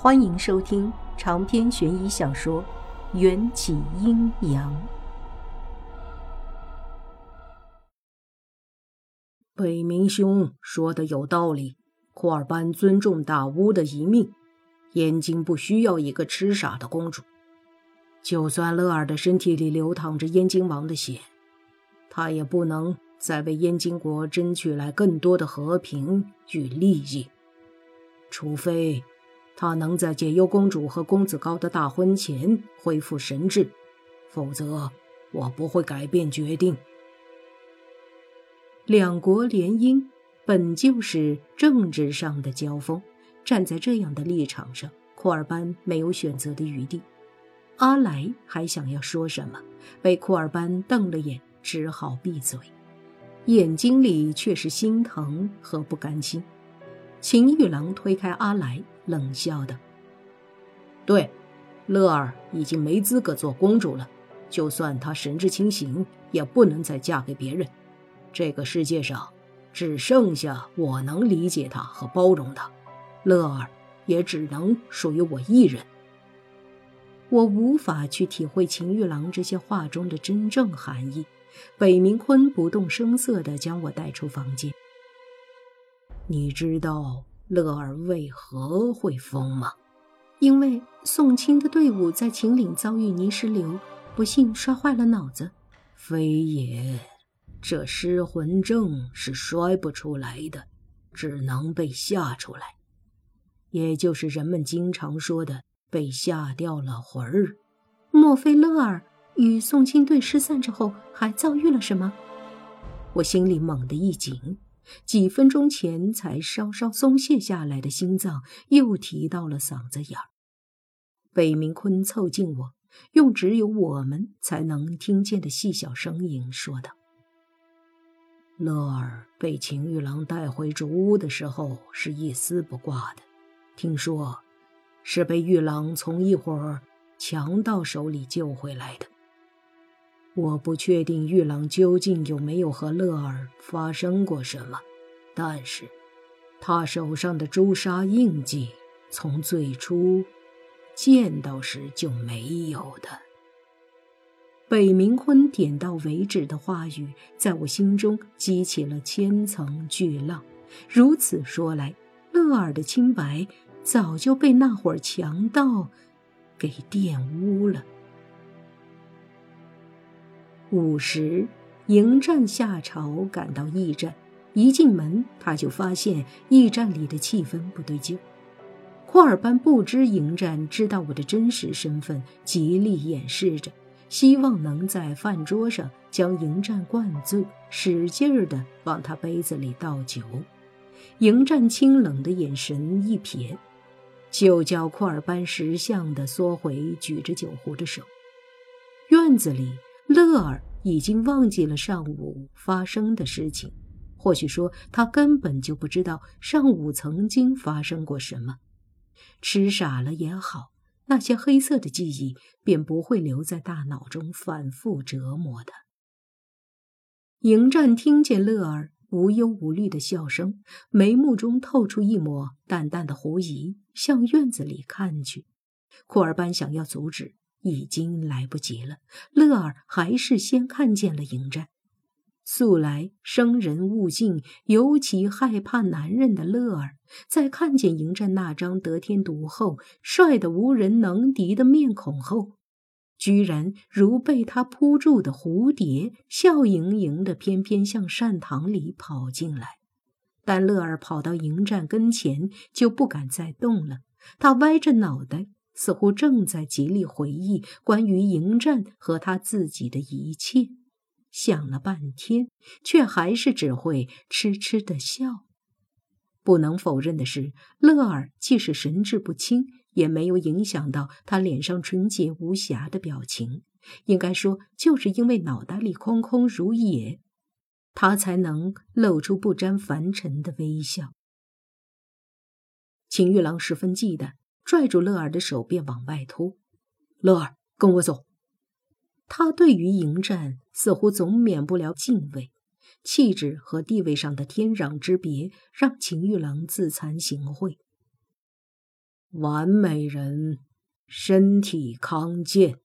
欢迎收听长篇悬疑小说《缘起阴阳》。北冥兄说的有道理，库尔班尊重大巫的遗命，燕京不需要一个痴傻的公主。就算乐儿的身体里流淌着燕京王的血，他也不能再为燕京国争取来更多的和平与利益，除非。他能在解忧公主和公子高的大婚前恢复神智，否则我不会改变决定。两国联姻本就是政治上的交锋，站在这样的立场上，库尔班没有选择的余地。阿莱还想要说什么，被库尔班瞪了眼，只好闭嘴，眼睛里却是心疼和不甘心。秦玉郎推开阿来，冷笑道：“对，乐儿已经没资格做公主了。就算她神志清醒，也不能再嫁给别人。这个世界上，只剩下我能理解她和包容她。乐儿也只能属于我一人。”我无法去体会秦玉郎这些话中的真正含义。北明坤不动声色地将我带出房间。你知道乐儿为何会疯吗？因为宋清的队伍在秦岭遭遇泥石流，不幸摔坏了脑子。非也，这失魂症是摔不出来的，只能被吓出来，也就是人们经常说的被吓掉了魂儿。莫非乐儿与宋清队失散之后还遭遇了什么？我心里猛地一紧。几分钟前才稍稍松懈下来的心脏又提到了嗓子眼儿。北明坤凑近我，用只有我们才能听见的细小声音说道：“乐儿被秦玉郎带回竹屋的时候是一丝不挂的，听说是被玉郎从一伙强盗手里救回来的。我不确定玉郎究竟有没有和乐儿发生过什么。”但是，他手上的朱砂印记，从最初见到时就没有的。北冥坤点到为止的话语，在我心中激起了千层巨浪。如此说来，乐儿的清白早就被那伙强盗给玷污了。午时，迎战下朝赶到驿站。一进门，他就发现驿站里的气氛不对劲。库尔班不知迎战知道我的真实身份，极力掩饰着，希望能在饭桌上将迎战灌醉，使劲儿地往他杯子里倒酒。迎战清冷的眼神一瞥，就叫库尔班识相地缩回举着酒壶的手。院子里，乐儿已经忘记了上午发生的事情。或许说，他根本就不知道上午曾经发生过什么，痴傻了也好，那些黑色的记忆便不会留在大脑中反复折磨的。迎战听见乐儿无忧无虑的笑声，眉目中透出一抹淡淡的狐疑，向院子里看去。库尔班想要阻止，已经来不及了。乐儿还是先看见了迎战。素来生人勿近，尤其害怕男人的乐儿，在看见迎战那张得天独厚、帅得无人能敌的面孔后，居然如被他扑住的蝴蝶，笑盈盈的翩翩向善堂里跑进来。但乐儿跑到迎战跟前，就不敢再动了。他歪着脑袋，似乎正在极力回忆关于迎战和他自己的一切。想了半天，却还是只会痴痴的笑。不能否认的是，乐儿即使神志不清，也没有影响到他脸上纯洁无瑕的表情。应该说，就是因为脑袋里空空如也，他才能露出不沾凡尘的微笑。秦玉郎十分忌惮，拽住乐儿的手便往外拖：“乐儿，跟我走。”他对于迎战似乎总免不了敬畏，气质和地位上的天壤之别让秦玉郎自惭形秽。完美人，身体康健。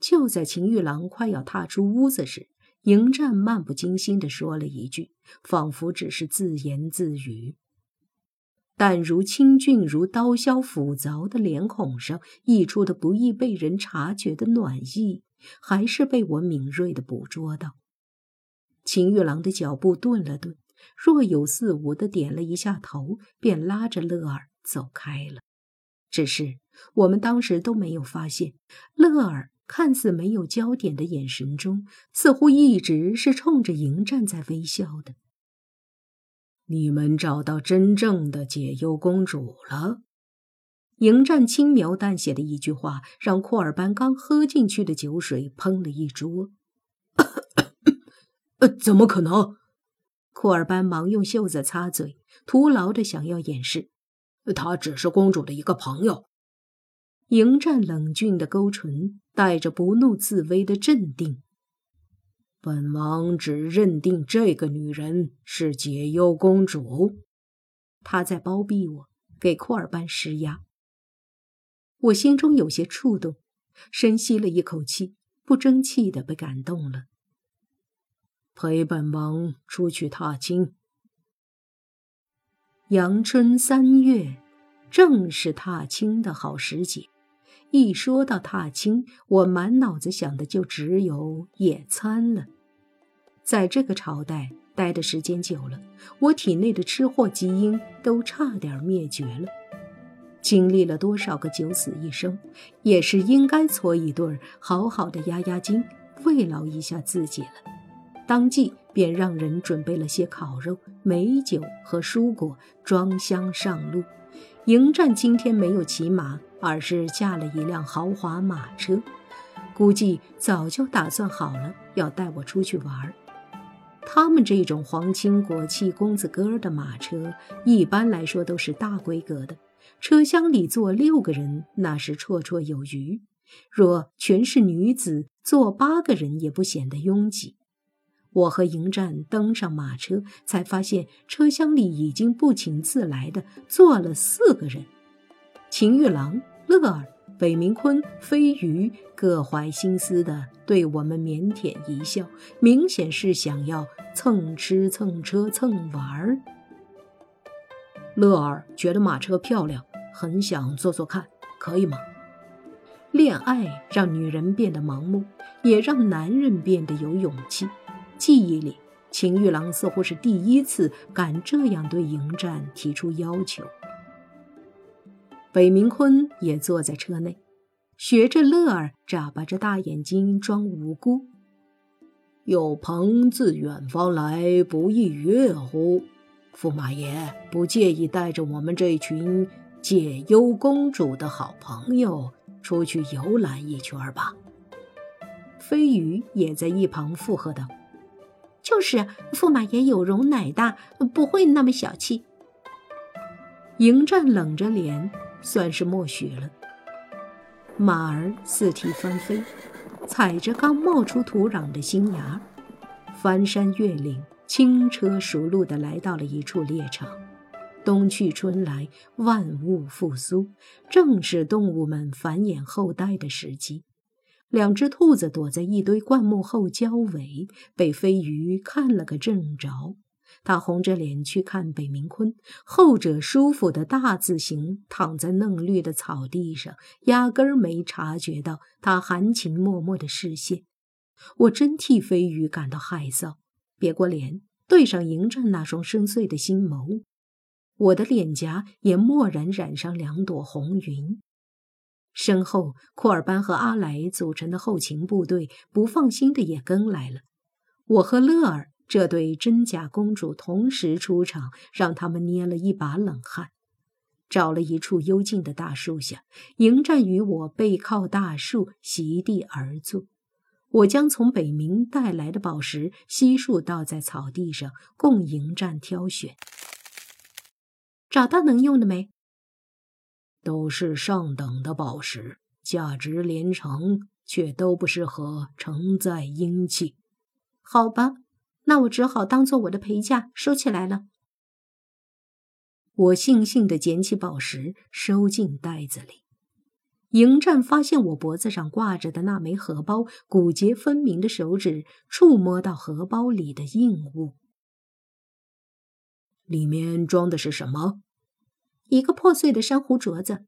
就在秦玉郎快要踏出屋子时，迎战漫不经心地说了一句，仿佛只是自言自语。但如清俊如刀削斧凿的脸孔上溢出的不易被人察觉的暖意，还是被我敏锐地捕捉到。秦玉郎的脚步顿了顿，若有似无地点了一下头，便拉着乐儿走开了。只是我们当时都没有发现，乐儿看似没有焦点的眼神中，似乎一直是冲着迎战在微笑的。你们找到真正的解忧公主了。迎战轻描淡写的一句话，让库尔班刚喝进去的酒水喷了一桌。呃，怎么可能？库尔班忙用袖子擦嘴，徒劳的想要掩饰。他只是公主的一个朋友。迎战冷峻的勾唇，带着不怒自威的镇定。本王只认定这个女人是解忧公主，她在包庇我，给库尔班施压。我心中有些触动，深吸了一口气，不争气的被感动了。陪本王出去踏青。阳春三月，正是踏青的好时节。一说到踏青，我满脑子想的就只有野餐了。在这个朝代待的时间久了，我体内的吃货基因都差点灭绝了。经历了多少个九死一生，也是应该搓一顿，好好的压压惊，慰劳一下自己了。当即便让人准备了些烤肉、美酒和蔬果，装箱上路。迎战今天没有骑马，而是驾了一辆豪华马车，估计早就打算好了要带我出去玩儿。他们这种皇亲国戚、公子哥儿的马车，一般来说都是大规格的，车厢里坐六个人那是绰绰有余。若全是女子，坐八个人也不显得拥挤。我和迎战登上马车，才发现车厢里已经不请自来的坐了四个人：秦玉郎、乐儿。北明坤、飞鱼各怀心思的对我们腼腆一笑，明显是想要蹭吃蹭车蹭玩儿。乐儿觉得马车漂亮，很想坐坐看，可以吗？恋爱让女人变得盲目，也让男人变得有勇气。记忆里，秦玉郎似乎是第一次敢这样对迎战提出要求。北明坤也坐在车内，学着乐儿眨巴着大眼睛装无辜。有朋自远方来，不亦乐乎？驸马爷不介意带着我们这群解忧公主的好朋友出去游览一圈吧？飞鱼也在一旁附和道：“就是驸马爷有容乃大，不会那么小气。”迎战冷着脸。算是默许了。马儿四蹄翻飞，踩着刚冒出土壤的新芽，翻山越岭，轻车熟路地来到了一处猎场。冬去春来，万物复苏，正是动物们繁衍后代的时机。两只兔子躲在一堆灌木后交尾，被飞鱼看了个正着。他红着脸去看北明坤，后者舒服的大字形躺在嫩绿的草地上，压根儿没察觉到他含情脉脉的视线。我真替飞鱼感到害臊，别过脸，对上迎战那双深邃的心眸，我的脸颊也蓦然染上两朵红云。身后，库尔班和阿来组成的后勤部队不放心的也跟来了，我和乐儿。这对真假公主同时出场，让他们捏了一把冷汗。找了一处幽静的大树下，迎战与我背靠大树，席地而坐。我将从北冥带来的宝石悉数倒在草地上，供迎战挑选。找到能用的没？都是上等的宝石，价值连城，却都不适合承载阴气。好吧。那我只好当做我的陪嫁收起来了。我悻悻地捡起宝石，收进袋子里。迎战发现我脖子上挂着的那枚荷包，骨节分明的手指触摸到荷包里的硬物，里面装的是什么？一个破碎的珊瑚镯子。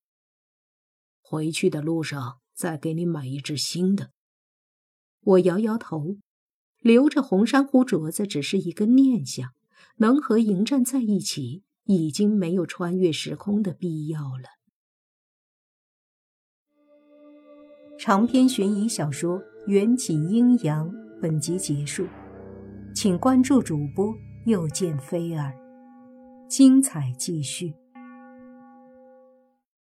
回去的路上再给你买一只新的。我摇摇头，留着红珊瑚镯子只是一个念想，能和迎战在一起，已经没有穿越时空的必要了。长篇悬疑小说《缘起阴阳》本集结束，请关注主播，又见菲儿，精彩继续。